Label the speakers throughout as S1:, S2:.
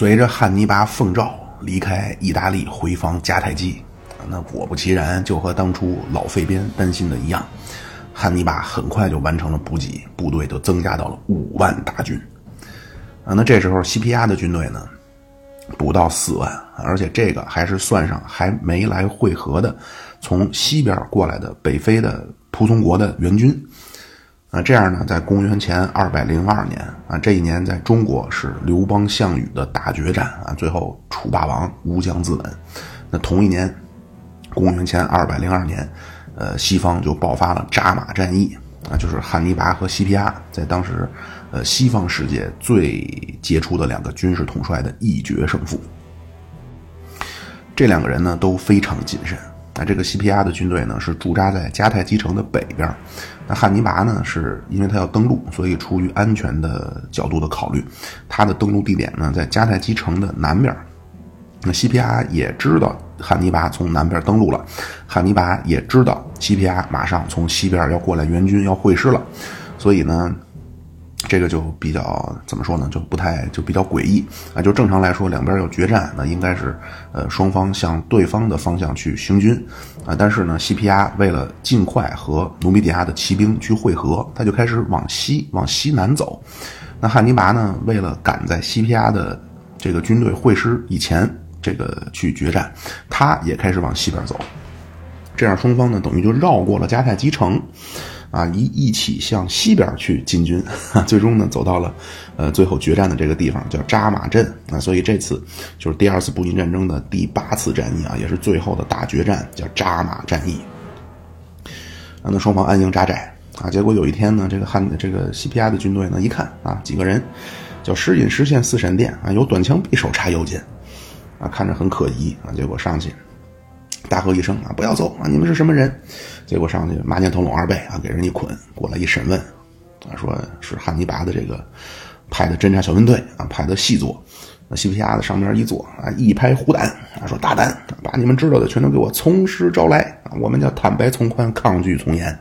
S1: 随着汉尼拔奉诏离开意大利，回防迦太基，那果不其然，就和当初老费边担心的一样，汉尼拔很快就完成了补给，部队就增加到了五万大军。啊，那这时候西皮亚的军队呢，不到四万，而且这个还是算上还没来会合的，从西边过来的北非的仆从国的援军。啊，这样呢，在公元前二百零二年啊，这一年在中国是刘邦项羽的大决战啊，最后楚霸王乌江自刎。那同一年，公元前二百零二年，呃，西方就爆发了扎马战役啊，就是汉尼拔和西皮亚在当时，呃，西方世界最杰出的两个军事统帅的一决胜负。这两个人呢都非常谨慎。那这个西皮亚的军队呢是驻扎在迦太基城的北边。那汉尼拔呢，是因为他要登陆，所以出于安全的角度的考虑，他的登陆地点呢在迦太基城的南边。那西皮阿也知道汉尼拔从南边登陆了，汉尼拔也知道西皮阿马上从西边要过来援军要会师了，所以呢。这个就比较怎么说呢？就不太就比较诡异啊！就正常来说，两边要决战，那应该是呃双方向对方的方向去行军啊。但是呢，西皮亚为了尽快和努米底亚的骑兵去会合，他就开始往西往西南走。那汉尼拔呢，为了赶在西皮亚的这个军队会师以前，这个去决战，他也开始往西边走。这样双方呢，等于就绕过了迦太基城。啊，一一起向西边去进军，最终呢走到了，呃，最后决战的这个地方叫扎马镇啊。所以这次就是第二次布匿战争的第八次战役啊，也是最后的大决战，叫扎马战役。啊，那双方安营扎寨啊，结果有一天呢，这个汉这个西皮亚的军队呢一看啊，几个人叫时隐时现四闪电啊，有短枪匕首插腰间啊，看着很可疑啊，结果上去。大喝一声啊！不要走啊！你们是什么人？结果上去马念腾龙二倍啊，给人一捆过来一审问，啊，说是汉尼拔的这个派的侦察小分队啊，派的细作。那西皮亚的上面一坐啊，一拍虎胆啊，说大胆，把你们知道的全都给我从实招来啊！我们叫坦白从宽，抗拒从严。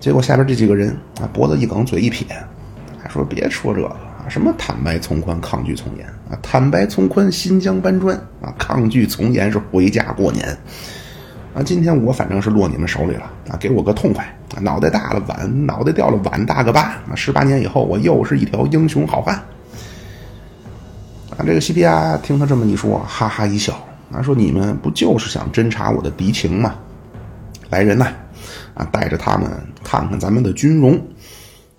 S1: 结果下边这几个人啊，脖子一梗，嘴一撇，还说别说这个。什么坦白从宽，抗拒从严啊？坦白从宽，新疆搬砖啊！抗拒从严是回家过年啊！今天我反正是落你们手里了啊！给我个痛快啊！脑袋大了碗，脑袋掉了碗大个疤啊！十八年以后，我又是一条英雄好汉啊！这个西皮亚听他这么一说，哈哈一笑啊，说你们不就是想侦察我的敌情吗？来人呐！啊，带着他们看看咱们的军容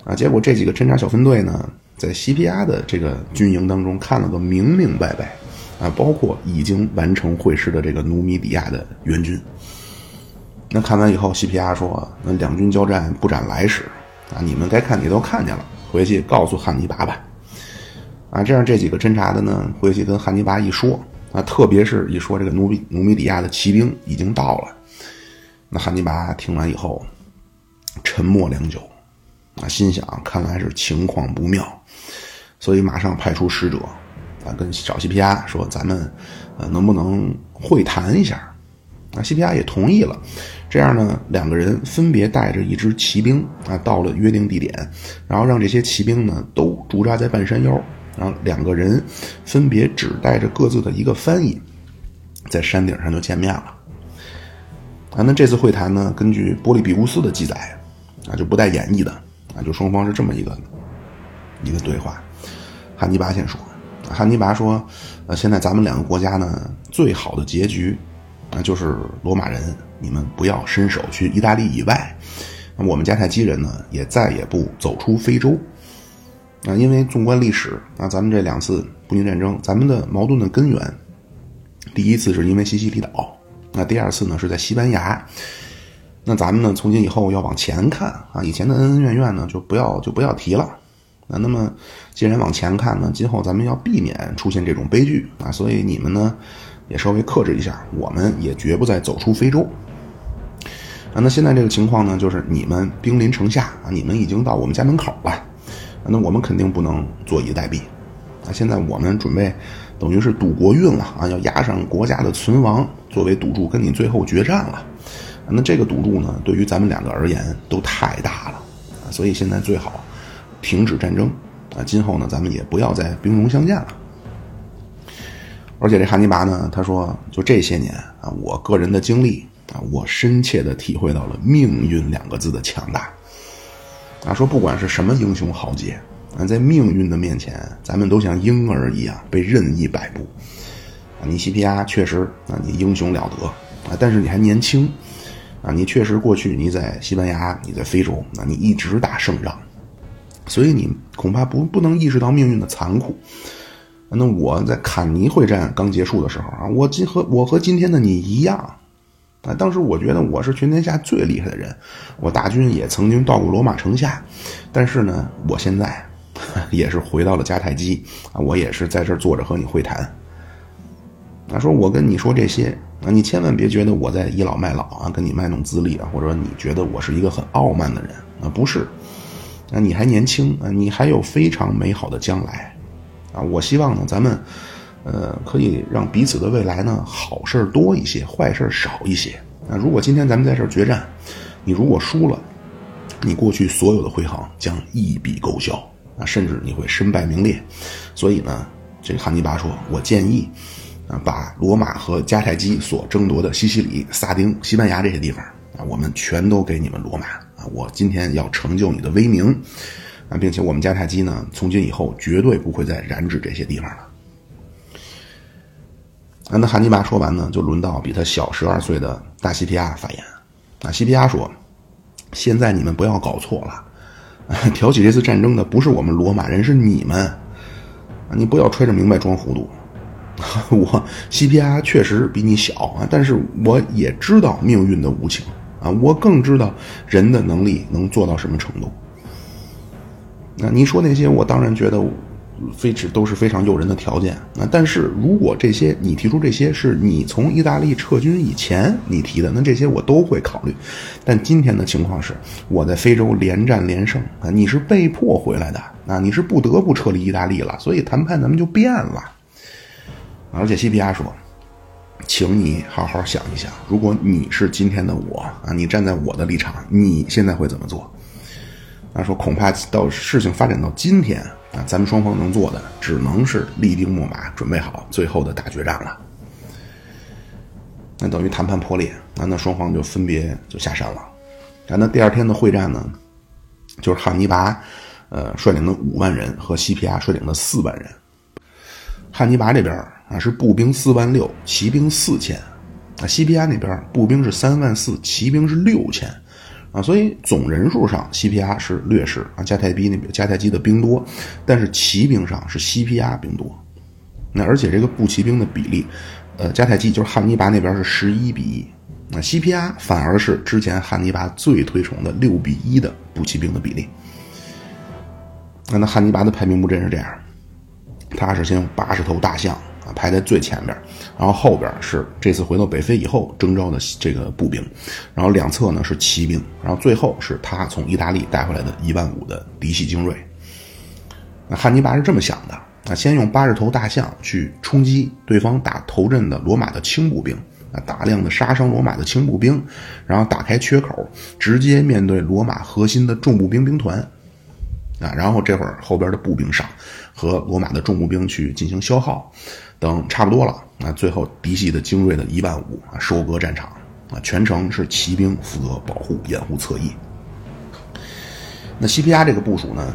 S1: 啊！结果这几个侦察小分队呢？在西皮亚的这个军营当中看了个明明白白，啊，包括已经完成会师的这个努米底亚的援军。那看完以后，西皮亚说：“那两军交战不斩来使，啊，你们该看你都看见了，回去告诉汉尼拔吧。”啊，这样这几个侦察的呢，回去跟汉尼拔一说，啊，特别是一说这个努米努米底亚的骑兵已经到了，那汉尼拔听完以后，沉默良久。啊，心想看来是情况不妙，所以马上派出使者，啊，跟找西皮亚说，咱们呃能不能会谈一下？啊，西皮亚也同意了。这样呢，两个人分别带着一支骑兵啊，到了约定地点，然后让这些骑兵呢都驻扎在半山腰，然后两个人分别只带着各自的一个翻译，在山顶上就见面了。啊，那这次会谈呢，根据波利比乌斯的记载，啊，就不带演绎的。啊，就双方是这么一个一个对话。汉尼拔先说，汉尼拔说：“呃，现在咱们两个国家呢，最好的结局啊，就是罗马人你们不要伸手去意大利以外，那我们迦太基人呢，也再也不走出非洲。啊，因为纵观历史啊，咱们这两次布匿战争，咱们的矛盾的根源，第一次是因为西西里岛，那第二次呢是在西班牙。”那咱们呢？从今以后要往前看啊，以前的恩恩怨怨呢，就不要就不要提了。那那么，既然往前看呢，今后咱们要避免出现这种悲剧啊，所以你们呢，也稍微克制一下。我们也绝不再走出非洲啊。那现在这个情况呢，就是你们兵临城下啊，你们已经到我们家门口了，那我们肯定不能坐以待毙啊。现在我们准备等于是赌国运了啊，要押上国家的存亡作为赌注，跟你最后决战了。那这个赌注呢，对于咱们两个而言都太大了啊，所以现在最好停止战争啊，今后呢，咱们也不要再兵戎相见了。而且这汉尼拔呢，他说，就这些年啊，我个人的经历啊，我深切的体会到了“命运”两个字的强大。啊，说不管是什么英雄豪杰啊，在命运的面前，咱们都像婴儿一样被任意摆布。啊，你西皮亚确实啊，你英雄了得啊，但是你还年轻啊，你确实过去你在西班牙，你在非洲，那你一直打胜仗，所以你恐怕不不能意识到命运的残酷。那我在坎尼会战刚结束的时候啊，我今和我和今天的你一样。啊，当时我觉得我是全天下最厉害的人，我大军也曾经到过罗马城下，但是呢，我现在 也是回到了迦太基。啊，我也是在这儿坐着和你会谈。他说：“我跟你说这些啊，你千万别觉得我在倚老卖老啊，跟你卖弄资历啊，或者你觉得我是一个很傲慢的人。啊，不是，啊，你还年轻啊，你还有非常美好的将来。”啊，我希望呢，咱们，呃，可以让彼此的未来呢，好事多一些，坏事少一些。啊，如果今天咱们在这决战，你如果输了，你过去所有的辉煌将一笔勾销，啊，甚至你会身败名裂。所以呢，这个汉尼拔说，我建议，啊，把罗马和迦太基所争夺的西西里、萨丁、西班牙这些地方，啊，我们全都给你们罗马。我今天要成就你的威名。啊，并且我们迦太基呢，从今以后绝对不会再染指这些地方了。啊，那汉尼拔说完呢，就轮到比他小十二岁的大西皮亚发言。啊，西皮亚说：“现在你们不要搞错了，挑起这次战争的不是我们罗马人，是你们。啊，你不要揣着明白装糊涂。我西皮亚确实比你小啊，但是我也知道命运的无情啊，我更知道人的能力能做到什么程度。”那你说那些，我当然觉得非只都是非常诱人的条件。那但是如果这些你提出这些是你从意大利撤军以前你提的，那这些我都会考虑。但今天的情况是，我在非洲连战连胜啊，你是被迫回来的啊，你是不得不撤离意大利了，所以谈判咱们就变了。而且西皮亚说，请你好好想一想，如果你是今天的我啊，你站在我的立场，你现在会怎么做？他说：“恐怕到事情发展到今天啊，咱们双方能做的只能是立定秣马，准备好最后的大决战了。那等于谈判破裂，那那双方就分别就下山了。然后那第二天的会战呢，就是汉尼拔，呃，率领的五万人和西皮亚率领的四万人。汉尼拔这边啊是步兵四万六，骑兵四千；啊，西皮亚那边步兵是三万四，骑兵是六千。”啊，所以总人数上，西皮亚是劣势啊，迦太基那边迦太基的兵多，但是骑兵上是西皮亚兵多。那而且这个步骑兵的比例，呃，迦太基就是汉尼拔那边是十一比一，那西皮亚反而是之前汉尼拔最推崇的六比一的步骑兵的比例。那那汉尼拔的排兵布阵是这样，他是先用八十头大象。啊，排在最前边，然后后边是这次回到北非以后征召的这个步兵，然后两侧呢是骑兵，然后最后是他从意大利带回来的一万五的嫡系精锐。那汉尼拔是这么想的：啊，先用八十头大象去冲击对方打头阵的罗马的轻步兵，啊，大量的杀伤罗马的轻步兵，然后打开缺口，直接面对罗马核心的重步兵兵团，啊，然后这会儿后边的步兵上和罗马的重步兵去进行消耗。等差不多了，啊，最后嫡系的精锐的一万五啊，收割战场啊，全程是骑兵负责保护掩护侧翼。那西皮亚这个部署呢，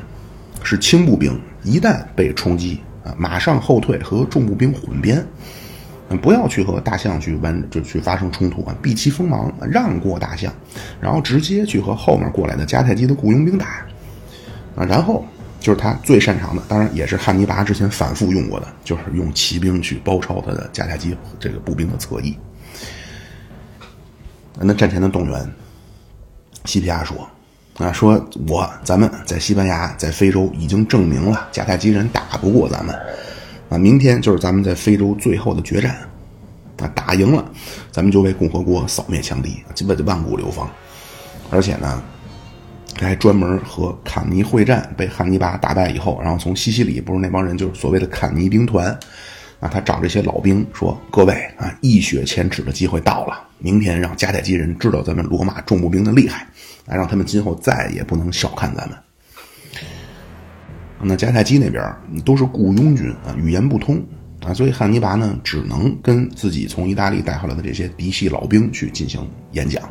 S1: 是轻步兵，一旦被冲击啊，马上后退和重步兵混编，不要去和大象去完就去发生冲突啊，避其锋芒，让过大象，然后直接去和后面过来的迦太基的雇佣兵打啊，然后。就是他最擅长的，当然也是汉尼拔之前反复用过的，就是用骑兵去包抄他的迦太基这个步兵的侧翼。那战前的动员，西皮亚说：“啊，说我咱们在西班牙，在非洲已经证明了迦太基人打不过咱们，啊，明天就是咱们在非洲最后的决战，啊，打赢了，咱们就为共和国扫灭强敌，基本就万古流芳，而且呢。”还专门和坎尼会战，被汉尼拔打败以后，然后从西西里不是那帮人，就是所谓的坎尼兵团，啊，他找这些老兵说：“各位啊，一雪前耻的机会到了，明天让迦太基人知道咱们罗马重步兵的厉害，啊，让他们今后再也不能小看咱们。”那迦太基那边都是雇佣军啊，语言不通，啊，所以汉尼拔呢只能跟自己从意大利带回来的这些嫡系老兵去进行演讲。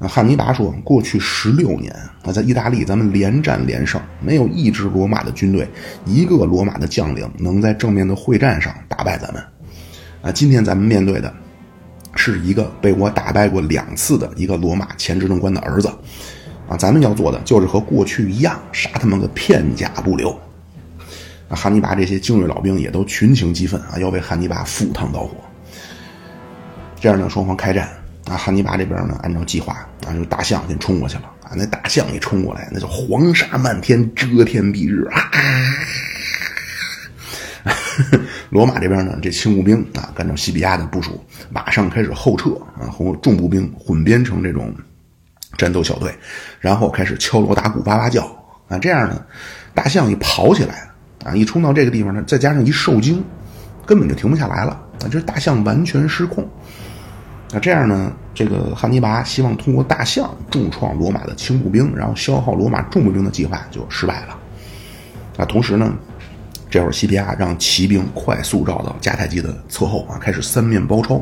S1: 啊，汉尼拔说，过去十六年啊，在意大利咱们连战连胜，没有一支罗马的军队，一个罗马的将领能在正面的会战上打败咱们。啊，今天咱们面对的是一个被我打败过两次的一个罗马前执政官的儿子。啊，咱们要做的就是和过去一样，杀他们个片甲不留。啊，汉尼拔这些精锐老兵也都群情激愤啊，要为汉尼拔赴汤蹈火。这样呢，双方开战。啊，汉尼拔这边呢，按照计划啊，就大象先冲过去了啊。那大象一冲过来，那叫黄沙漫天，遮天蔽日啊！罗马这边呢，这轻步兵啊，按照西比亚的部署，马上开始后撤啊，和重步兵混编成这种战斗小队，然后开始敲锣打鼓、哇哇叫啊。这样呢，大象一跑起来啊，一冲到这个地方呢，再加上一受惊，根本就停不下来了啊！这大象完全失控。那这样呢？这个汉尼拔希望通过大象重创罗马的轻步兵，然后消耗罗马重步兵的计划就失败了。啊，同时呢，这会儿西皮亚让骑兵快速绕到迦太基的侧后啊，开始三面包抄。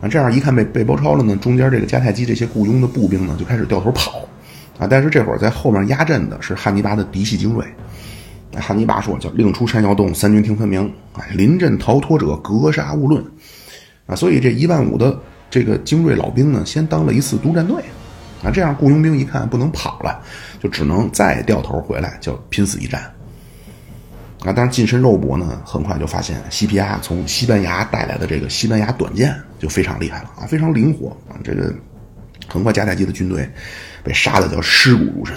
S1: 啊，这样一看被被包抄了呢，中间这个迦太基这些雇佣的步兵呢就开始掉头跑。啊，但是这会儿在后面压阵的是汉尼拔的嫡系精锐。汉尼拔说：“叫令出山摇动，三军听分明。啊，临阵逃脱者，格杀勿论。”啊，所以这一万五的这个精锐老兵呢，先当了一次督战队，啊，这样雇佣兵一看不能跑了，就只能再掉头回来，叫拼死一战。啊，但是近身肉搏呢，很快就发现西皮亚从西班牙带来的这个西班牙短剑就非常厉害了啊，非常灵活啊，这个很快迦太基的军队被杀的叫尸骨如山。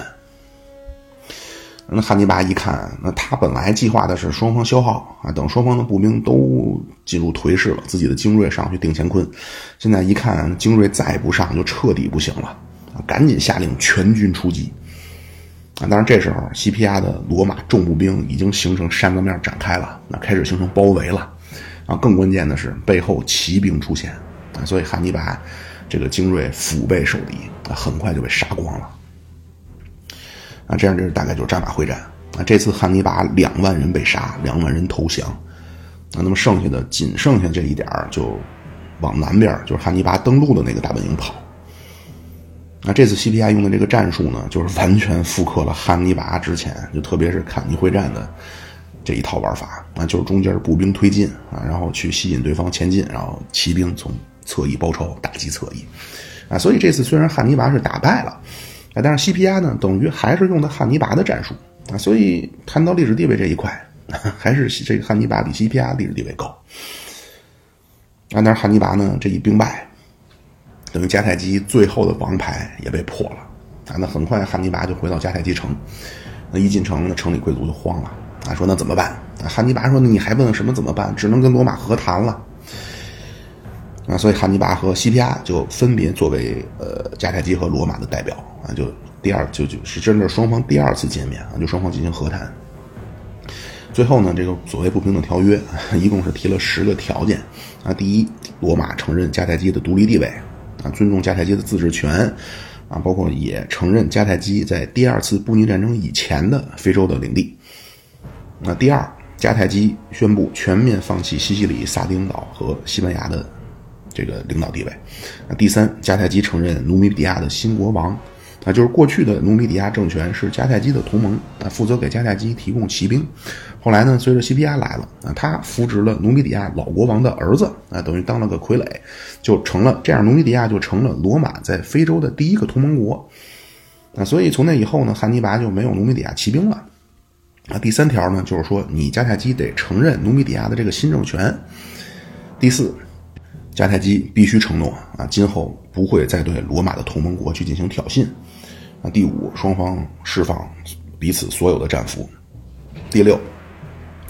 S1: 那汉尼拔一看，那他本来计划的是双方消耗啊，等双方的步兵都进入颓势了，自己的精锐上去定乾坤。现在一看精锐再不上，就彻底不行了啊！赶紧下令全军出击啊！当然这时候西皮亚的罗马重步兵已经形成山子面展开了，那开始形成包围了啊！更关键的是背后骑兵出现啊，所以汉尼拔这个精锐腹背受敌啊，很快就被杀光了。啊，这样这是大概就是战马会战啊。这次汉尼拔两万人被杀，两万人投降啊。那么剩下的仅剩下这一点就往南边，就是汉尼拔登陆的那个大本营跑。啊，这次西皮亚用的这个战术呢，就是完全复刻了汉尼拔之前，就特别是坎尼会战的这一套玩法啊，就是中间步兵推进啊，然后去吸引对方前进，然后骑兵从侧翼包抄，打击侧翼啊。所以这次虽然汉尼拔是打败了。啊，但是西皮亚呢，等于还是用的汉尼拔的战术啊，所以谈到历史地位这一块，还是这个汉尼拔比西皮亚历史地位高。啊，但是汉尼拔呢，这一兵败，等于迦太基最后的王牌也被破了啊。那很快汉尼拔就回到迦太基城，那一进城，那城里贵族就慌了啊，说那怎么办？啊，汉尼拔说，你还问什么怎么办？只能跟罗马和谈了。啊，所以汉尼拔和西皮亚就分别作为呃迦太基和罗马的代表啊，就第二就就是真的双方第二次见面啊，就双方进行和谈。最后呢，这个所谓不平等条约 一共是提了十个条件啊。第一，罗马承认迦太基的独立地位啊，尊重迦太基的自治权啊，包括也承认迦太基在第二次布匿战争以前的非洲的领地。那第二，迦太基宣布全面放弃西西里、萨丁岛和西班牙的。这个领导地位，那第三，迦太基承认努米底亚的新国王，啊，就是过去的努米底亚政权是迦太基的同盟，啊，负责给迦太基提供骑兵。后来呢，随着西庇亚来了，啊，他扶植了努米底亚老国王的儿子，啊，等于当了个傀儡，就成了这样，努米底亚就成了罗马在非洲的第一个同盟国。啊，所以从那以后呢，汉尼拔就没有努米底亚骑兵了。啊，第三条呢，就是说你迦太基得承认努米底亚的这个新政权。第四。迦太基必须承诺啊，今后不会再对罗马的同盟国去进行挑衅。啊，第五，双方释放彼此所有的战俘。第六，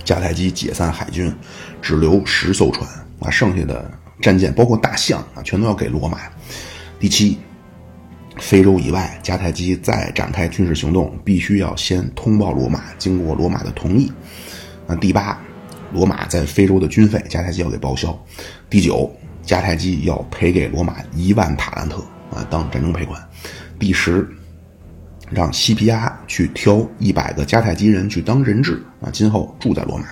S1: 迦太基解散海军，只留十艘船啊，剩下的战舰包括大象啊，全都要给罗马。第七，非洲以外，迦太基再展开军事行动，必须要先通报罗马，经过罗马的同意。啊，第八，罗马在非洲的军费，迦太基要给报销。第九。迦太基要赔给罗马一万塔兰特啊，当战争赔款。第十，让西皮亚去挑一百个迦太基人去当人质啊，今后住在罗马。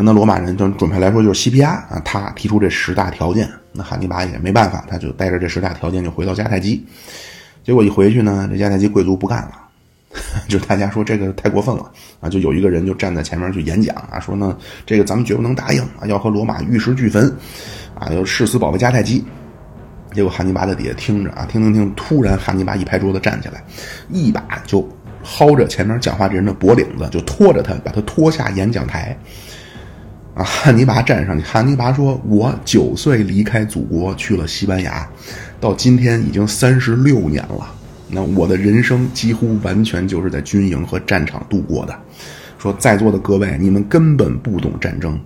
S1: 那罗马人就准确来说就是西皮亚啊，他提出这十大条件，那汉尼拔也没办法，他就带着这十大条件就回到迦太基。结果一回去呢，这迦太基贵族不干了，就大家说这个太过分了啊！就有一个人就站在前面去演讲啊，说呢这个咱们绝不能答应啊，要和罗马玉石俱焚啊，要誓死保卫迦太基。结果汉尼拔在底下听着啊，听听听，突然汉尼拔一拍桌子站起来，一把就薅着前面讲话这人的脖领子，就拖着他，把他拖下演讲台。啊，汉尼拔站上去，汉尼拔说：“我九岁离开祖国去了西班牙，到今天已经三十六年了。那我的人生几乎完全就是在军营和战场度过的。说在座的各位，你们根本不懂战争。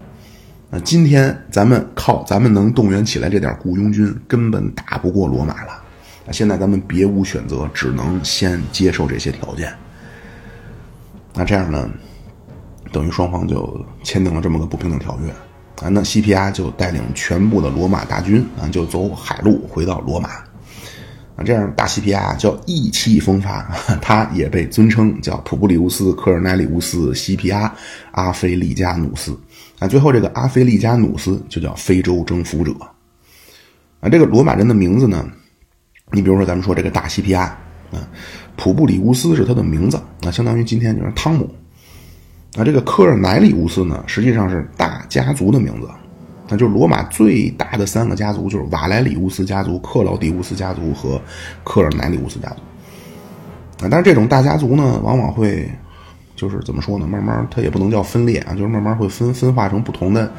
S1: 那今天咱们靠咱们能动员起来这点雇佣军，根本打不过罗马了。那现在咱们别无选择，只能先接受这些条件。那这样呢？”等于双方就签订了这么个不平等条约啊，那西皮亚就带领全部的罗马大军啊，就走海路回到罗马，这样大西皮亚叫意气风发，他也被尊称叫普布里乌斯·科尔奈里乌斯·西皮亚阿非利加努斯啊，最后这个阿非利加努斯就叫非洲征服者啊，这个罗马人的名字呢，你比如说咱们说这个大西皮亚啊，普布里乌斯是他的名字啊，相当于今天就是汤姆。啊，这个科尔乃里乌斯呢，实际上是大家族的名字，就是罗马最大的三个家族，就是瓦莱里乌斯家族、克劳迪乌斯家族和科尔乃里乌斯家族。啊，但是这种大家族呢，往往会就是怎么说呢？慢慢它也不能叫分裂啊，就是慢慢会分分化成不同的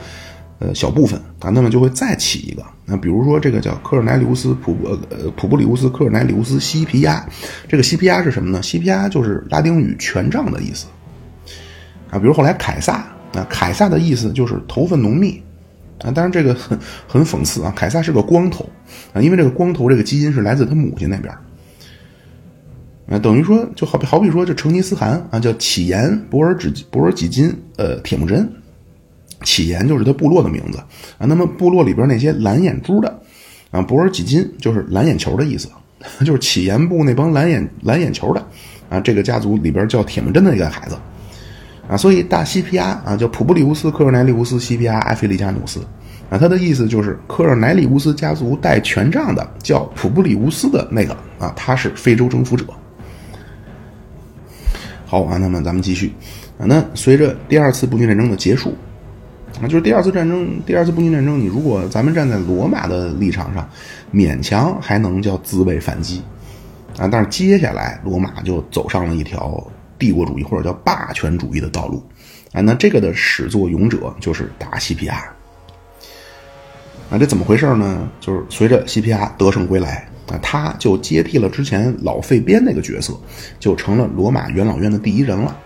S1: 呃小部分啊，那么就会再起一个。那比如说这个叫科尔乃里乌斯普呃普布里乌斯科尔乃里乌斯西皮亚，这个西皮亚是什么呢？西皮亚就是拉丁语权杖的意思。啊，比如后来凯撒啊，凯撒的意思就是头发浓密啊，当然这个很很讽刺啊，凯撒是个光头啊，因为这个光头这个基因是来自他母亲那边啊，等于说就好比好比说这成吉思汗啊，叫乞颜博尔只博尔济金呃铁木真，乞颜就是他部落的名字啊，那么部落里边那些蓝眼珠的啊，博尔济金就是蓝眼球的意思，就是乞颜部那帮蓝眼蓝眼球的啊，这个家族里边叫铁木真的一个孩子。啊，所以大西皮阿啊，叫普布里乌斯·科尔奈里乌斯·西皮阿埃菲利加努斯，啊，他的意思就是科尔奈里乌斯家族带权杖的，叫普布里乌斯的那个啊，他是非洲征服者。好啊，那么咱们继续啊，那随着第二次布匿战争的结束，啊，就是第二次战争，第二次布匿战争，你如果咱们站在罗马的立场上，勉强还能叫自卫反击，啊，但是接下来罗马就走上了一条。帝国主义或者叫霸权主义的道路，啊，那这个的始作俑者就是大西皮亚，啊，这怎么回事呢？就是随着西皮亚得胜归来，啊，他就接替了之前老费边那个角色，就成了罗马元老院的第一人了。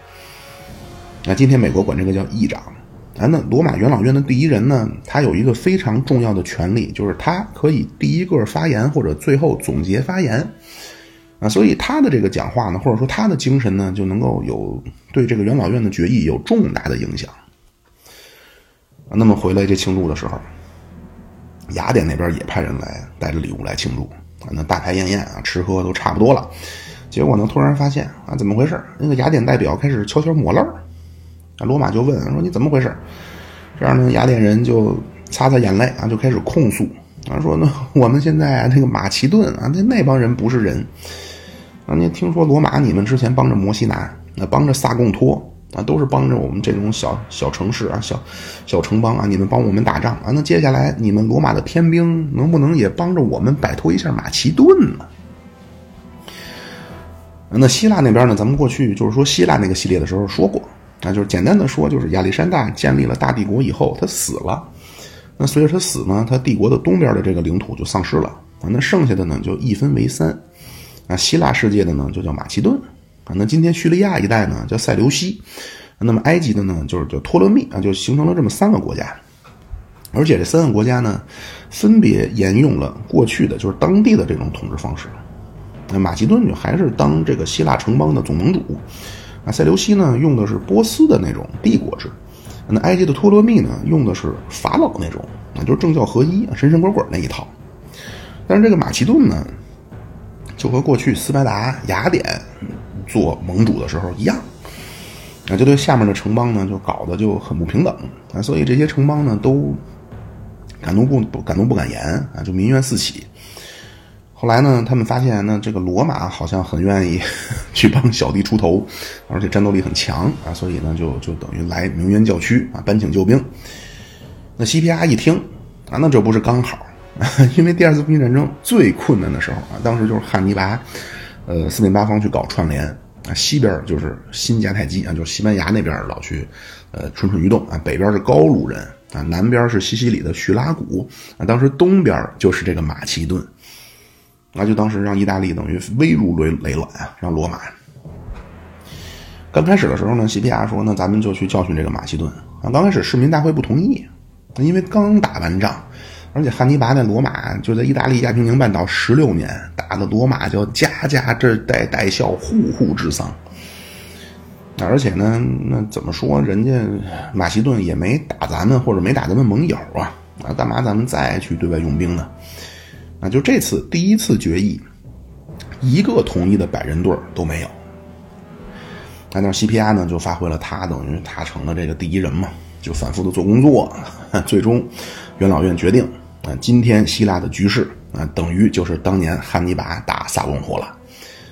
S1: 那今天美国管这个叫议长，啊，那罗马元老院的第一人呢，他有一个非常重要的权利，就是他可以第一个发言或者最后总结发言。啊，所以他的这个讲话呢，或者说他的精神呢，就能够有对这个元老院的决议有重大的影响。那么回来这庆祝的时候，雅典那边也派人来带着礼物来庆祝啊，那大排宴宴啊，吃喝都差不多了。结果呢，突然发现啊，怎么回事？那个雅典代表开始悄悄抹泪儿。啊，罗马就问说：“你怎么回事？”这样呢，雅典人就擦擦眼泪啊，就开始控诉啊，说呢，我们现在那个马其顿啊，那那帮人不是人。啊，你听说罗马，你们之前帮着摩西拿，那帮着萨贡托啊，都是帮着我们这种小小城市啊，小小城邦啊，你们帮我们打仗啊。那接下来你们罗马的天兵能不能也帮着我们摆脱一下马其顿呢？那希腊那边呢？咱们过去就是说希腊那个系列的时候说过，啊，就是简单的说，就是亚历山大建立了大帝国以后，他死了。那随着他死呢，他帝国的东边的这个领土就丧失了啊，那剩下的呢就一分为三。啊，希腊世界的呢就叫马其顿，啊，那今天叙利亚一带呢叫塞琉西，那么埃及的呢就是叫托勒密啊，就形成了这么三个国家，而且这三个国家呢分别沿用了过去的就是当地的这种统治方式，那马其顿就还是当这个希腊城邦的总盟主，啊，塞琉西呢用的是波斯的那种帝国制，那埃及的托勒密呢用的是法老那种，啊，就是政教合一、神神鬼鬼那一套，但是这个马其顿呢。就和过去斯巴达、雅典做盟主的时候一样，啊，就对下面的城邦呢就搞得就很不平等啊，所以这些城邦呢都敢怒不不敢怒不敢言啊，就民怨四起。后来呢，他们发现呢，这个罗马好像很愿意 去帮小弟出头，而且战斗力很强啊，所以呢，就就等于来鸣冤叫屈啊，搬请救兵。那西皮阿一听啊，那这不是刚好？因为第二次布匿战争最困难的时候啊，当时就是汉尼拔，呃，四面八方去搞串联啊，西边就是新迦太基啊，就是西班牙那边老去呃蠢蠢欲动啊，北边是高卢人啊，南边是西西里的叙拉古啊，当时东边就是这个马其顿。那就当时让意大利等于危如累累卵啊，让罗马。刚开始的时候呢，西皮亚说：“那咱们就去教训这个马其顿啊。”刚开始市民大会不同意，因为刚打完仗，而且汉尼拔在罗马就在意大利亚平宁半岛十六年，打的罗马叫家家这带带孝，户户治丧。而且呢，那怎么说，人家马其顿也没打咱们，或者没打咱们盟友啊，啊，干嘛咱们再去对外用兵呢？啊，就这次第一次决议，一个统一的百人队都没有。那那 CPR 呢，就发挥了他等于他成了这个第一人嘛，就反复的做工作，最终元老院决定今天希腊的局势啊，等于就是当年汉尼拔打萨隆湖了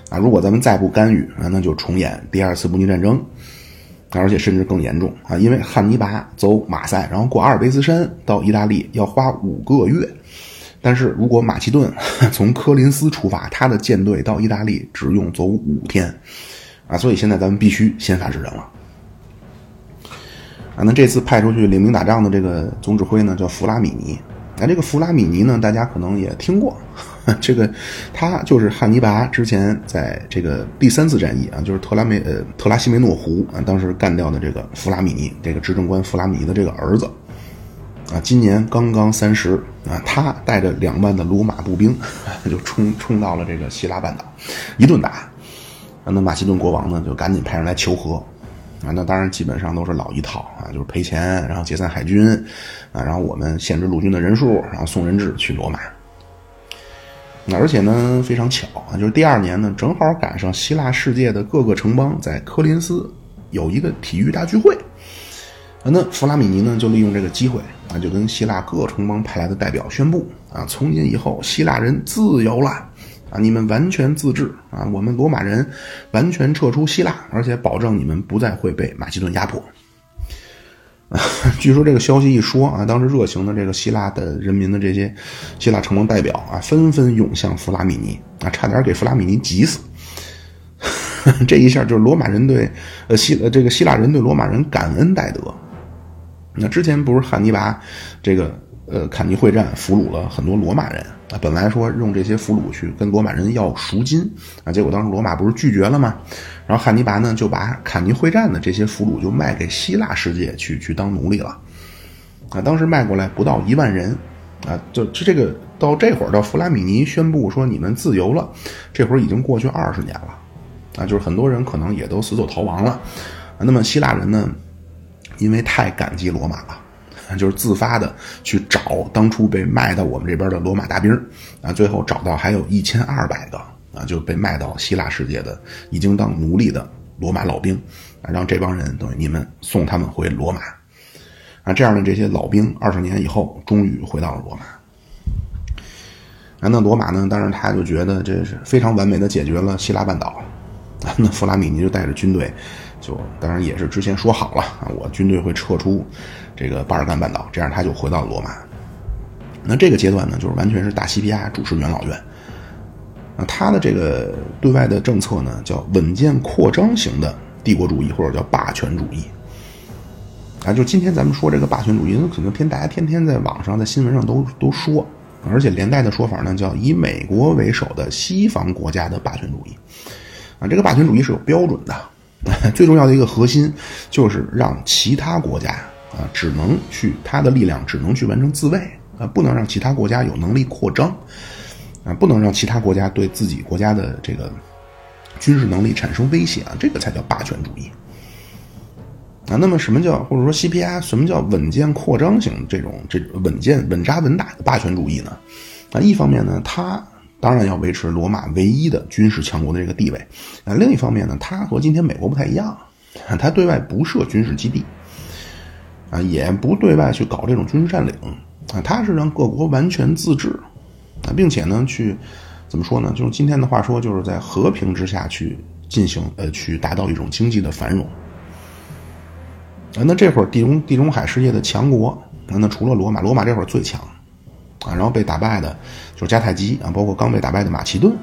S1: 啊。如果咱们再不干预啊，那就重演第二次布匿战争，而且甚至更严重啊，因为汉尼拔走马赛，然后过阿尔卑斯山到意大利要花五个月。但是如果马其顿 从科林斯出发，他的舰队到意大利只用走五天，啊，所以现在咱们必须先发制人了。啊，那这次派出去领兵打仗的这个总指挥呢，叫弗拉米尼。啊，这个弗拉米尼呢，大家可能也听过，这个他就是汉尼拔之前在这个第三次战役啊，就是特拉梅呃特拉西梅诺湖啊，当时干掉的这个弗拉米尼，这个执政官弗拉米尼的这个儿子。啊，今年刚刚三十啊，他带着两万的罗马步兵，就冲冲到了这个希腊半岛，一顿打。那马其顿国王呢，就赶紧派人来求和。啊，那当然基本上都是老一套啊，就是赔钱，然后解散海军，啊，然后我们限制陆军的人数，然后送人质去罗马。那而且呢，非常巧啊，就是第二年呢，正好赶上希腊世界的各个城邦在科林斯有一个体育大聚会。啊那弗拉米尼呢，就利用这个机会啊，就跟希腊各城邦派来的代表宣布啊，从今以后希腊人自由了你们完全自治啊，我们罗马人完全撤出希腊，而且保证你们不再会被马其顿压迫。据说这个消息一说啊，当时热情的这个希腊的人民的这些希腊城邦代表啊，纷纷涌向弗拉米尼啊，差点给弗拉米尼急死。这一下就是罗马人对呃希呃这个希腊人对罗马人感恩戴德。那之前不是汉尼拔，这个呃坎尼会战俘虏了很多罗马人啊，本来说用这些俘虏去跟罗马人要赎金啊，结果当时罗马不是拒绝了吗？然后汉尼拔呢就把坎尼会战的这些俘虏就卖给希腊世界去去当奴隶了啊，当时卖过来不到一万人啊，就就这个到这会儿到弗拉米尼宣布说你们自由了，这会儿已经过去二十年了啊，就是很多人可能也都死走逃亡了，那么希腊人呢？因为太感激罗马了，就是自发的去找当初被卖到我们这边的罗马大兵啊，最后找到还有一千二百个啊，就被卖到希腊世界的已经当奴隶的罗马老兵啊，让这帮人等于你们送他们回罗马啊，这样的这些老兵二十年以后终于回到了罗马啊，那罗马呢，当然他就觉得这是非常完美的解决了希腊半岛，那弗拉米尼就带着军队。就当然也是之前说好了啊，我军队会撤出这个巴尔干半岛，这样他就回到了罗马。那这个阶段呢，就是完全是大西皮亚主持元老院。那他的这个对外的政策呢，叫稳健扩张型的帝国主义，或者叫霸权主义。啊，就今天咱们说这个霸权主义，可能天大家天天在网上在新闻上都都说，而且连带的说法呢，叫以美国为首的西方国家的霸权主义。啊，这个霸权主义是有标准的。最重要的一个核心就是让其他国家啊，只能去他的力量只能去完成自卫啊，不能让其他国家有能力扩张啊，不能让其他国家对自己国家的这个军事能力产生威胁啊，这个才叫霸权主义啊。那么什么叫或者说 CPI 什么叫稳健扩张型这种这稳健稳扎稳打的霸权主义呢？啊，一方面呢，它。当然要维持罗马唯一的军事强国的这个地位，啊，另一方面呢，它和今天美国不太一样，他对外不设军事基地，啊，也不对外去搞这种军事占领，啊，他是让各国完全自治，啊，并且呢，去怎么说呢？就用今天的话说，就是在和平之下去进行，呃，去达到一种经济的繁荣。啊，那这会儿地中地中海世界的强国啊，那除了罗马，罗马这会儿最强，啊，然后被打败的就是迦太基啊，包括刚被打败的马其顿。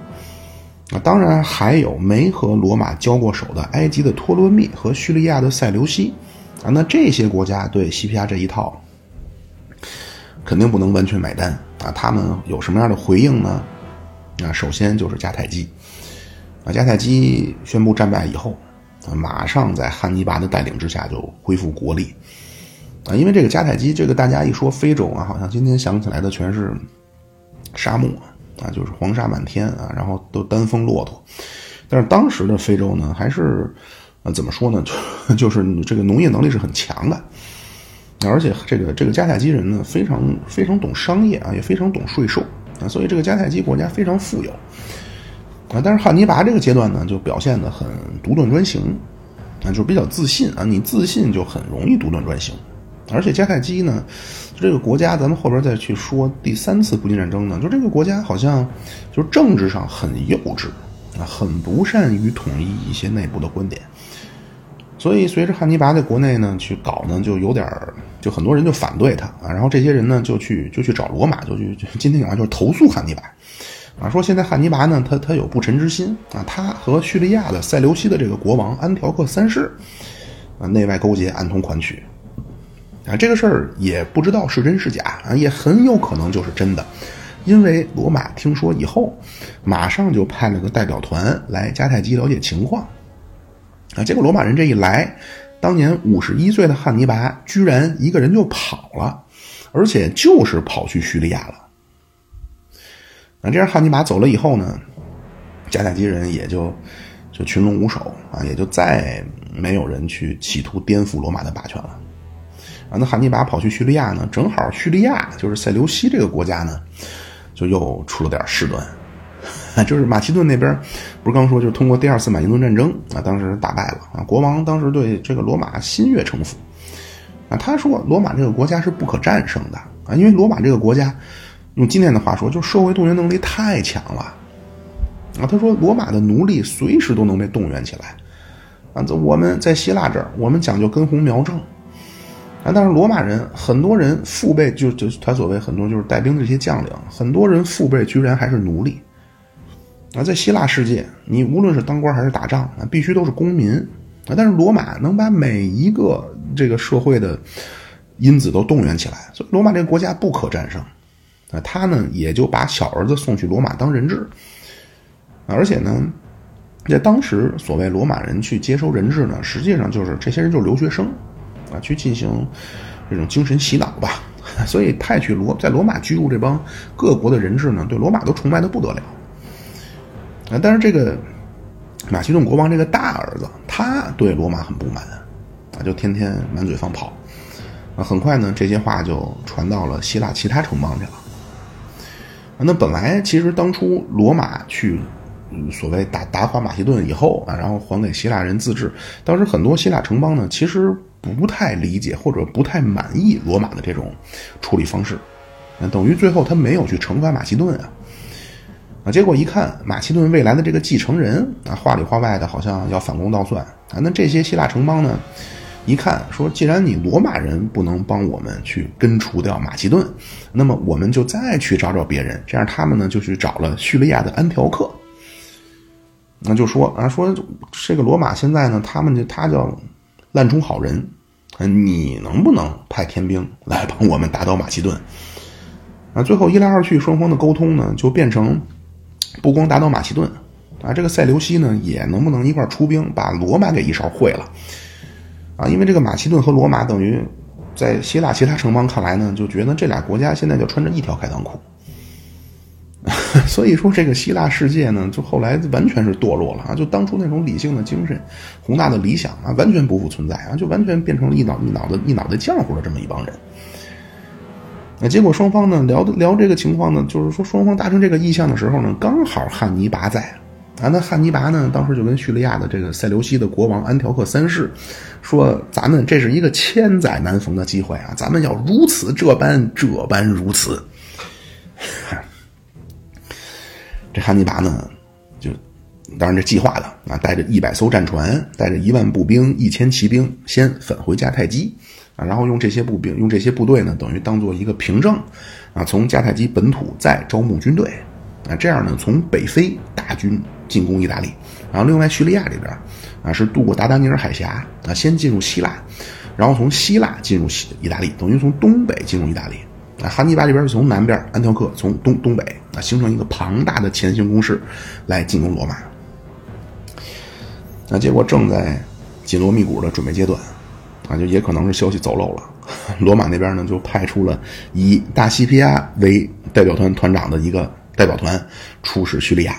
S1: 啊，当然还有没和罗马交过手的埃及的托勒密和叙利亚的塞琉西，啊，那这些国家对西皮亚这一套肯定不能完全买单啊。他们有什么样的回应呢？啊，首先就是迦太基，啊，迦太基宣布战败以后，啊，马上在汉尼拔的带领之下就恢复国力，啊，因为这个迦太基，这个大家一说非洲啊，好像今天想起来的全是沙漠。啊，就是黄沙满天啊，然后都单峰骆驼，但是当时的非洲呢，还是啊怎么说呢？就是这个农业能力是很强的，而且这个这个迦太基人呢，非常非常懂商业啊，也非常懂税收啊，所以这个迦太基国家非常富有啊。但是汉尼拔这个阶段呢，就表现的很独断专行啊，就比较自信啊，你自信就很容易独断专行。而且迦太基呢，就这个国家，咱们后边再去说第三次布匿战争呢，就这个国家好像就政治上很幼稚啊，很不善于统一一些内部的观点。所以随着汉尼拔在国内呢去搞呢，就有点儿就很多人就反对他啊，然后这些人呢就去就去找罗马，就去今天讲就是投诉汉尼拔啊，说现在汉尼拔呢他他有不臣之心啊，他和叙利亚的塞琉西的这个国王安条克三世啊内外勾结，暗通款曲。啊，这个事儿也不知道是真是假啊，也很有可能就是真的，因为罗马听说以后，马上就派了个代表团来迦太基了解情况。啊，结果罗马人这一来，当年五十一岁的汉尼拔居然一个人就跑了，而且就是跑去叙利亚了。啊，这样汉尼拔走了以后呢，迦太基人也就就群龙无首啊，也就再没有人去企图颠覆罗马的霸权了。啊，那汉尼拔跑去叙利亚呢，正好叙利亚就是塞琉西这个国家呢，就又出了点事端。就是马其顿那边，不是刚说，就是通过第二次马其顿战争啊，当时打败了啊，国王当时对这个罗马心悦诚服啊，他说罗马这个国家是不可战胜的啊，因为罗马这个国家用今天的话说，就社会动员能力太强了啊。他说罗马的奴隶随时都能被动员起来啊，这我们在希腊这儿，我们讲究根红苗正。啊，但是罗马人很多人父辈就就他所谓很多就是带兵的这些将领，很多人父辈居然还是奴隶。啊，在希腊世界，你无论是当官还是打仗啊，必须都是公民啊。但是罗马能把每一个这个社会的因子都动员起来，所以罗马这个国家不可战胜。啊，他呢也就把小儿子送去罗马当人质。而且呢，在当时所谓罗马人去接收人质呢，实际上就是这些人就是留学生。啊，去进行这种精神洗脑吧，所以派去罗在罗马居住这帮各国的人质呢，对罗马都崇拜的不得了。但是这个马其顿国王这个大儿子，他对罗马很不满，啊，就天天满嘴放炮。啊，很快呢，这些话就传到了希腊其他城邦去了。那本来其实当初罗马去。所谓打打垮马其顿以后啊，然后还给希腊人自治。当时很多希腊城邦呢，其实不太理解或者不太满意罗马的这种处理方式，那等于最后他没有去惩罚马其顿啊。啊，结果一看马其顿未来的这个继承人啊，话里话外的好像要反攻倒算啊。那这些希腊城邦呢，一看说，既然你罗马人不能帮我们去根除掉马其顿，那么我们就再去找找别人。这样他们呢就去找了叙利亚的安条克。那就说啊，说这个罗马现在呢，他们就他叫滥充好人，你能不能派天兵来帮我们打倒马其顿？啊，最后一来二去，双方的沟通呢，就变成不光打倒马其顿，啊，这个塞琉西呢，也能不能一块出兵把罗马给一勺烩了？啊，因为这个马其顿和罗马等于在希腊其他城邦看来呢，就觉得这俩国家现在就穿着一条开裆裤。所以说，这个希腊世界呢，就后来完全是堕落了啊！就当初那种理性的精神、宏大的理想啊，完全不复存在啊！就完全变成了一脑一脑的一脑袋浆糊的这么一帮人。那结果双方呢聊的聊这个情况呢，就是说双方达成这个意向的时候呢，刚好汉尼拔在。啊，那汉尼拔呢，当时就跟叙利亚的这个塞琉西的国王安条克三世说：“咱们这是一个千载难逢的机会啊，咱们要如此这般这般如此。”这汉尼拔呢，就当然这计划的啊，带着一百艘战船，带着一万步兵、一千骑兵，先返回迦太基。然后用这些步兵、用这些部队呢，等于当做一个凭证啊，从迦太基本土再招募军队啊，这样呢，从北非大军进攻意大利，然后另外叙利亚这边啊，是渡过达达尼尔海峡啊，先进入希腊，然后从希腊进入西意大利，等于从东北进入意大利。啊，汉尼拔这边是从南边，安条克从东东北啊，形成一个庞大的前行攻势，来进攻罗马。那结果正在紧锣密鼓的准备阶段，啊，就也可能是消息走漏了。罗马那边呢，就派出了以大西皮亚为代表团团长的一个代表团出使叙利亚。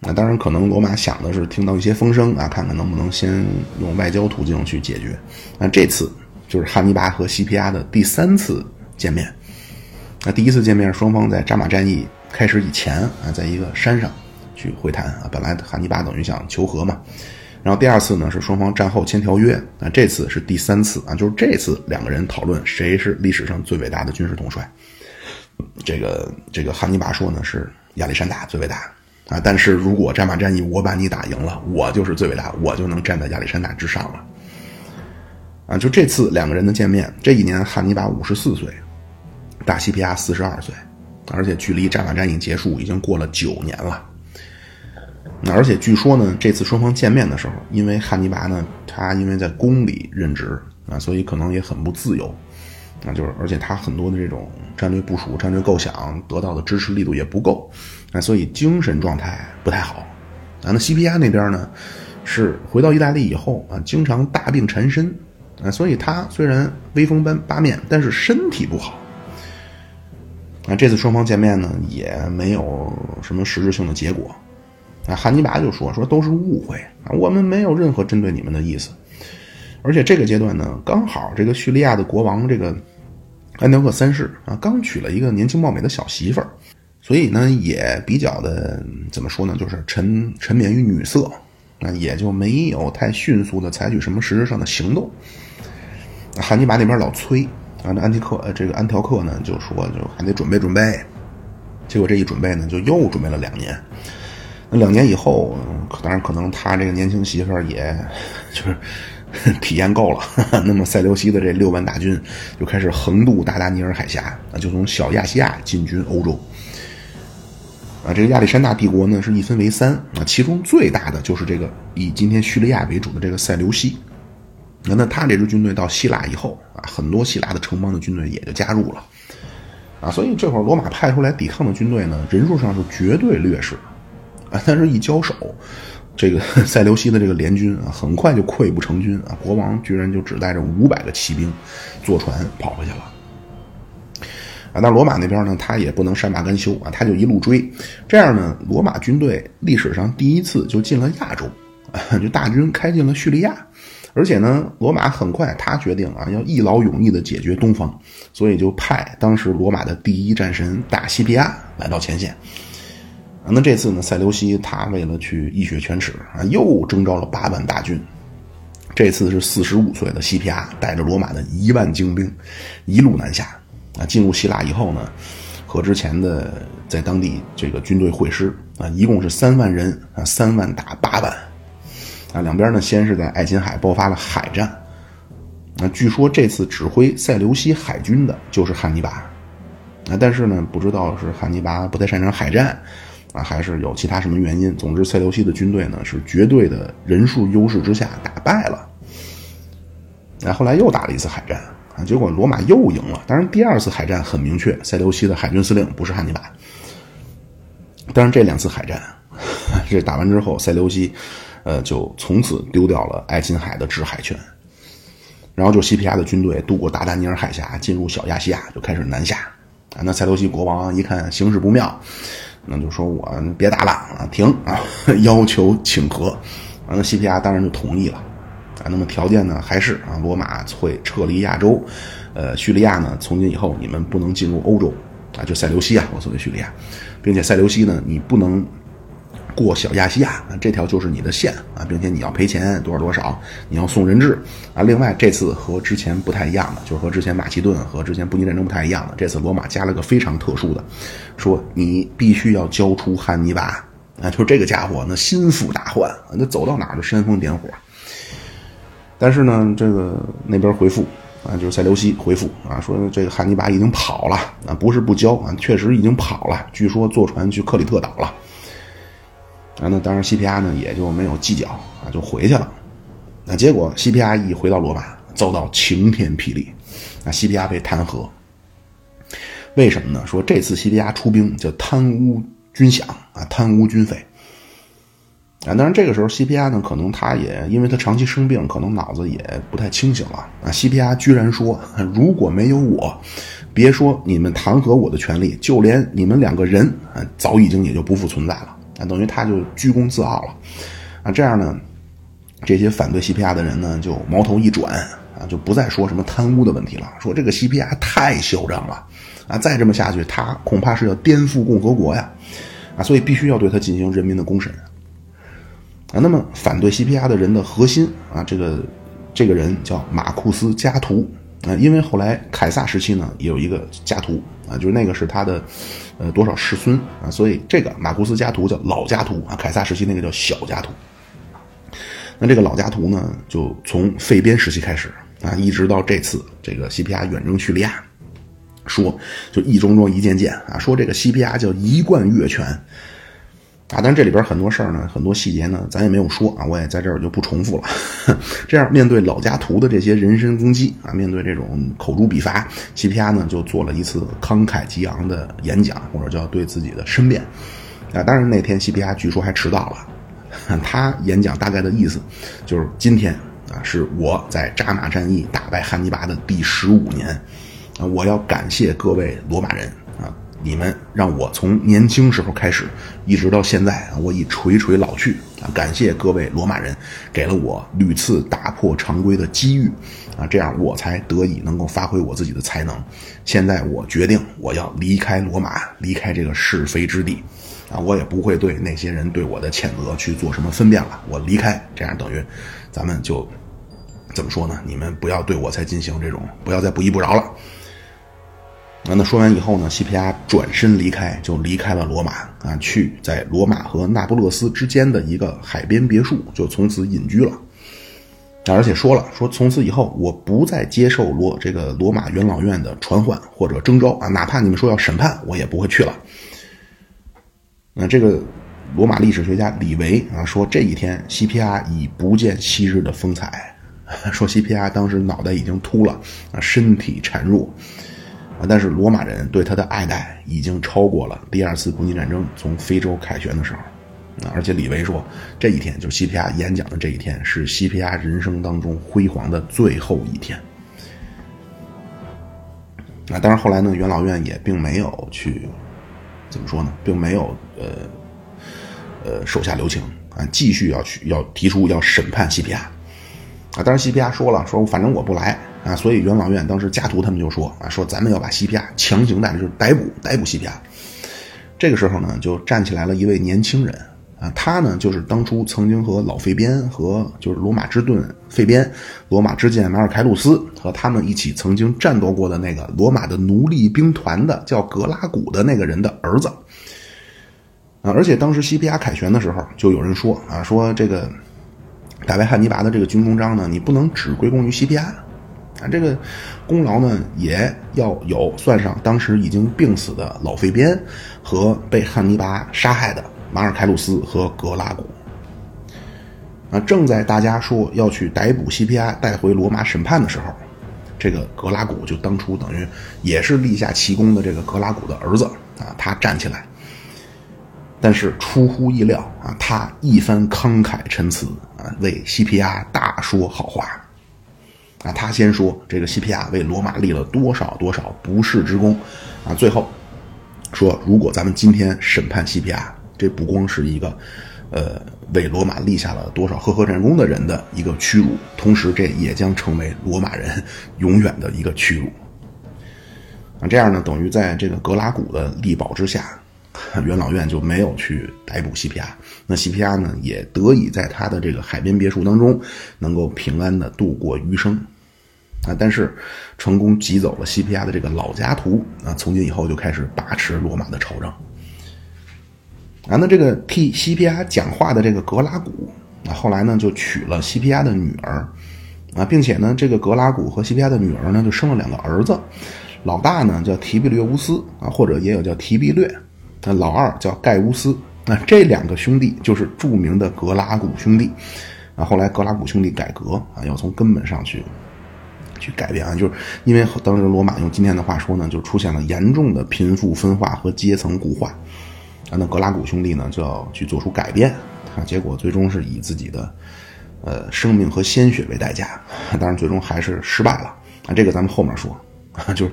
S1: 那当然，可能罗马想的是听到一些风声啊，看看能不能先用外交途径去解决。那这次。就是汉尼拔和西皮亚的第三次见面。那第一次见面，双方在扎马战役开始以前啊，在一个山上去会谈啊。本来汉尼拔等于想求和嘛。然后第二次呢，是双方战后签条约啊。这次是第三次啊，就是这次两个人讨论谁是历史上最伟大的军事统帅。这个这个汉尼拔说呢是亚历山大最伟大啊，但是如果战马战役我把你打赢了，我就是最伟大，我就能站在亚历山大之上了。啊，就这次两个人的见面，这一年汉尼拔五十四岁，大西皮亚四十二岁，而且距离战马战役结束已经过了九年了。那而且据说呢，这次双方见面的时候，因为汉尼拔呢，他因为在宫里任职啊，所以可能也很不自由。啊，就是而且他很多的这种战略部署、战略构想得到的支持力度也不够，啊，所以精神状态不太好。啊，那西皮亚那边呢，是回到意大利以后啊，经常大病缠身。啊，所以他虽然威风八八面，但是身体不好。啊，这次双方见面呢，也没有什么实质性的结果。啊，汉尼拔就说说都是误会啊，我们没有任何针对你们的意思。而且这个阶段呢，刚好这个叙利亚的国王这个安条克三世啊，刚娶了一个年轻貌美的小媳妇儿，所以呢，也比较的怎么说呢，就是沉沉湎于女色，那也就没有太迅速的采取什么实质上的行动。汉尼拔那边老催啊，那安提克呃，这个安条克呢就说就还得准备准备，结果这一准备呢就又准备了两年。那两年以后，当然可能他这个年轻媳妇儿也就是 体验够了，那么塞琉西的这六万大军就开始横渡达达尼尔海峡啊，就从小亚细亚进军欧洲。啊，这个亚历山大帝国呢是一分为三啊，其中最大的就是这个以今天叙利亚为主的这个塞琉西。那那他这支军队到希腊以后啊，很多希腊的城邦的军队也就加入了，啊，所以这会儿罗马派出来抵抗的军队呢，人数上是绝对劣势，啊，但是一交手，这个 塞琉西的这个联军啊，很快就溃不成军啊，国王居然就只带着五百个骑兵坐船跑回去了，啊，那罗马那边呢，他也不能善罢甘休啊，他就一路追，这样呢，罗马军队历史上第一次就进了亚洲，就大军开进了叙利亚。而且呢，罗马很快他决定啊，要一劳永逸的解决东方，所以就派当时罗马的第一战神大西庇亚来到前线。那这次呢，塞琉西他为了去一雪前耻啊，又征召了八万大军。这次是四十五岁的西皮亚带着罗马的一万精兵，一路南下。啊，进入希腊以后呢，和之前的在当地这个军队会师啊，一共是三万人啊，三万打八万。啊，两边呢，先是在爱琴海爆发了海战。那据说这次指挥塞琉西海军的就是汉尼拔。啊，但是呢，不知道是汉尼拔不太擅长海战，啊，还是有其他什么原因。总之，塞琉西的军队呢是绝对的人数优势之下打败了。那后来又打了一次海战，啊，结果罗马又赢了。当然，第二次海战很明确，塞琉西的海军司令不是汉尼拔。当然，这两次海战，这打完之后，塞琉西。呃，就从此丢掉了爱琴海的制海权，然后就西皮亚的军队渡过达达尼尔海峡，进入小亚细亚，就开始南下。啊，那塞琉西国王一看形势不妙，那就说我别打了啊，停啊，要求请和。啊，那西皮亚当然就同意了。啊，那么条件呢，还是啊，罗马会撤离亚洲，呃，叙利亚呢，从今以后你们不能进入欧洲，啊，就塞琉西啊，我所谓叙利亚，并且塞琉西呢，你不能。过小亚细亚，这条就是你的线啊，并且你要赔钱多少多少，你要送人质啊。另外，这次和之前不太一样的，就是和之前马其顿和之前布匿战争不太一样的，这次罗马加了个非常特殊的，说你必须要交出汉尼拔啊，就这个家伙那心腹大患，那走到哪儿就煽风点火。但是呢，这个那边回复啊，就是塞琉西回复啊，说这个汉尼拔已经跑了啊，不是不交啊，确实已经跑了，据说坐船去克里特岛了。啊，那当然，西皮亚呢也就没有计较啊，就回去了。那结果西皮亚一回到罗马，遭到晴天霹雳，啊，西皮亚被弹劾。为什么呢？说这次西皮亚出兵叫贪污军饷啊，贪污军费。啊，当然这个时候西皮亚呢，可能他也因为他长期生病，可能脑子也不太清醒了。啊，西皮亚居然说，如果没有我，别说你们弹劾我的权利，就连你们两个人啊，早已经也就不复存在了。等于他就居功自傲了，啊，这样呢，这些反对西皮亚的人呢，就矛头一转，啊，就不再说什么贪污的问题了，说这个西皮亚太嚣张了，啊，再这么下去，他恐怕是要颠覆共和国呀，啊，所以必须要对他进行人民的公审，啊，那么反对西皮亚的人的核心啊，这个这个人叫马库斯加图。啊，因为后来凯撒时期呢，也有一个家图啊，就是那个是他的，呃，多少世孙啊，所以这个马库斯家图叫老家徒啊，凯撒时期那个叫小家徒。那这个老家徒呢，就从废边时期开始啊，一直到这次这个西皮亚远征叙利亚，说就一桩桩一件件啊，说这个西皮亚叫一贯越权。啊，但这里边很多事儿呢，很多细节呢，咱也没有说啊，我也在这儿就不重复了。这样面对老家图的这些人身攻击啊，面对这种口诛笔伐，西皮亚呢就做了一次慷慨激昂的演讲，或者叫对自己的申辩。啊，当然那天西皮亚据说还迟到了。他演讲大概的意思就是今天啊是我在扎马战役打败汉尼拔的第十五年啊，我要感谢各位罗马人。你们让我从年轻时候开始，一直到现在，我已垂垂老去啊！感谢各位罗马人，给了我屡次打破常规的机遇啊，这样我才得以能够发挥我自己的才能。现在我决定，我要离开罗马，离开这个是非之地啊！我也不会对那些人对我的谴责去做什么分辨了。我离开，这样等于咱们就怎么说呢？你们不要对我再进行这种，不要再不依不饶了。那那说完以后呢，西皮亚转身离开，就离开了罗马啊，去在罗马和那不勒斯之间的一个海边别墅，就从此隐居了。而且说了，说从此以后我不再接受罗这个罗马元老院的传唤或者征召啊，哪怕你们说要审判，我也不会去了。那这个罗马历史学家李维啊说，这一天西皮亚已不见昔日的风采，说西皮亚当时脑袋已经秃了啊，身体孱弱。但是罗马人对他的爱戴已经超过了第二次布匿战争从非洲凯旋的时候，啊！而且李维说，这一天就是西皮亚演讲的这一天，是西皮亚人生当中辉煌的最后一天。啊！当然后来呢，元老院也并没有去怎么说呢，并没有呃呃手下留情啊，继续要去要提出要审判西皮亚。啊！当然西皮亚说了，说反正我不来。啊，所以元老院当时家图他们就说啊，说咱们要把西皮亚强行带，就是逮捕逮捕西皮亚。这个时候呢，就站起来了一位年轻人啊，他呢就是当初曾经和老费边和就是罗马之盾费边、罗马之剑马尔凯鲁斯和他们一起曾经战斗过的那个罗马的奴隶兵团的叫格拉古的那个人的儿子啊。而且当时西皮亚凯旋的时候，就有人说啊，说这个打败汉尼拔的这个军功章呢，你不能只归功于西皮亚。啊，这个功劳呢，也要有算上当时已经病死的老费边和被汉尼拔杀害的马尔凯鲁斯和格拉古。啊，正在大家说要去逮捕西皮亚带回罗马审判的时候，这个格拉古就当初等于也是立下奇功的这个格拉古的儿子啊，他站起来，但是出乎意料啊，他一番慷慨陈词啊，为西皮亚大说好话。啊，他先说这个西皮亚为罗马立了多少多少不世之功，啊，最后说如果咱们今天审判西皮亚，这不光是一个，呃，为罗马立下了多少赫赫战功的人的一个屈辱，同时这也将成为罗马人 永远的一个屈辱。啊，这样呢，等于在这个格拉古的力保之下，元老院就没有去逮捕西皮亚。那西皮亚呢，也得以在他的这个海边别墅当中，能够平安的度过余生。啊，但是成功挤走了西皮亚的这个老家徒啊，从今以后就开始把持罗马的朝政。啊，那这个替西皮亚讲话的这个格拉古啊，后来呢就娶了西皮亚的女儿。啊，并且呢，这个格拉古和西皮亚的女儿呢，就生了两个儿子，老大呢叫提比略乌斯啊，或者也有叫提比略，那老二叫盖乌斯，那这两个兄弟就是著名的格拉古兄弟，啊，后来格拉古兄弟改革啊，要从根本上去去改变啊，就是因为当时罗马用今天的话说呢，就出现了严重的贫富分化和阶层固化，啊，那格拉古兄弟呢就要去做出改变啊，结果最终是以自己的。呃，生命和鲜血为代价，当然最终还是失败了啊。这个咱们后面说啊，就是，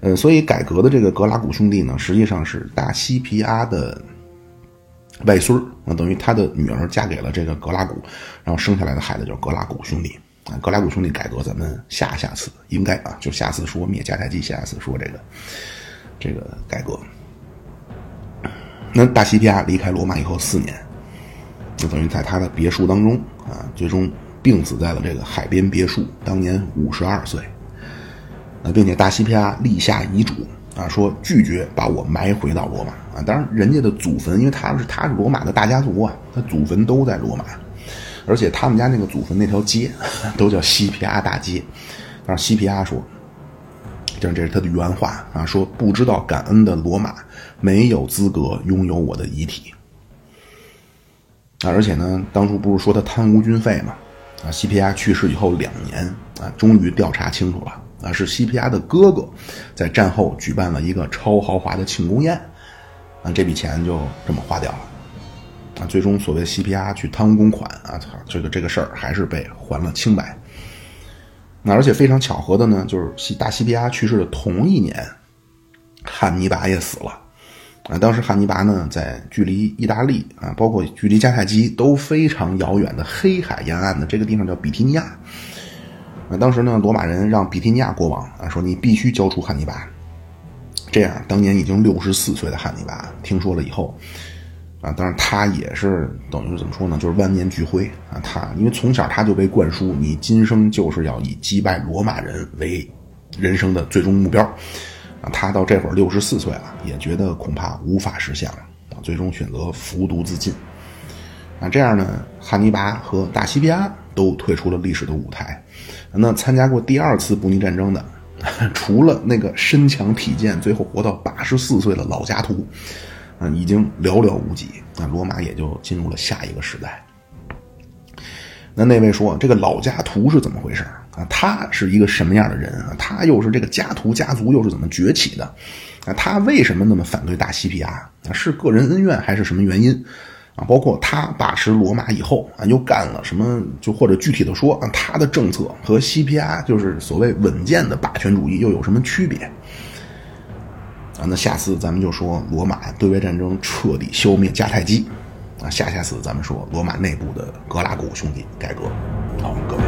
S1: 呃，所以改革的这个格拉古兄弟呢，实际上是大西皮阿的外孙儿，等于他的女儿嫁给了这个格拉古，然后生下来的孩子叫格拉古兄弟啊。格拉古兄弟改革，咱们下下次应该啊，就下次说灭迦太基，下次说这个这个改革。那大西皮阿离开罗马以后四年，就等于在他的别墅当中。啊，最终病死在了这个海边别墅，当年五十二岁。啊，并且大西皮亚立下遗嘱啊，说拒绝把我埋回到罗马啊。当然，人家的祖坟，因为他是他是罗马的大家族啊，他祖坟都在罗马，而且他们家那个祖坟那条街 都叫西皮阿大街。但是西皮阿说，这这是他的原话啊，说不知道感恩的罗马没有资格拥有我的遗体。啊，而且呢，当初不是说他贪污军费吗？啊，西皮亚去世以后两年，啊，终于调查清楚了，啊，是西皮亚的哥哥，在战后举办了一个超豪华的庆功宴，啊，这笔钱就这么花掉了，啊，最终所谓西皮亚去贪污公款，啊，操，这个这个事儿还是被还了清白。那而且非常巧合的呢，就是西大西皮亚去世的同一年，汉尼拔也死了。啊，当时汉尼拔呢，在距离意大利啊，包括距离迦太基都非常遥远的黑海沿岸的这个地方叫比提尼亚。啊，当时呢，罗马人让比提尼亚国王啊，说你必须交出汉尼拔。这样，当年已经六十四岁的汉尼拔听说了以后，啊，当然他也是等于是怎么说呢，就是万念俱灰啊。他因为从小他就被灌输，你今生就是要以击败罗马人为人生的最终目标。啊他到这会儿六十四岁了，也觉得恐怕无法实现了，啊，最终选择服毒自尽。啊，这样呢，汉尼拔和大西庇阿都退出了历史的舞台。那参加过第二次布匿战争的，除了那个身强体健、最后活到八十四岁的老加图，已经寥寥无几。那罗马也就进入了下一个时代。那那位说，这个老家图是怎么回事？啊，他是一个什么样的人啊？他又是这个家图家族又是怎么崛起的？啊，他为什么那么反对大西皮亚？啊，是个人恩怨还是什么原因？啊，包括他把持罗马以后啊，又干了什么？就或者具体的说啊，他的政策和西皮亚就是所谓稳健的霸权主义又有什么区别？啊，那下次咱们就说罗马对外战争彻底消灭迦太基。啊，下下次咱们说罗马内部的格拉古兄弟改革。好，各位。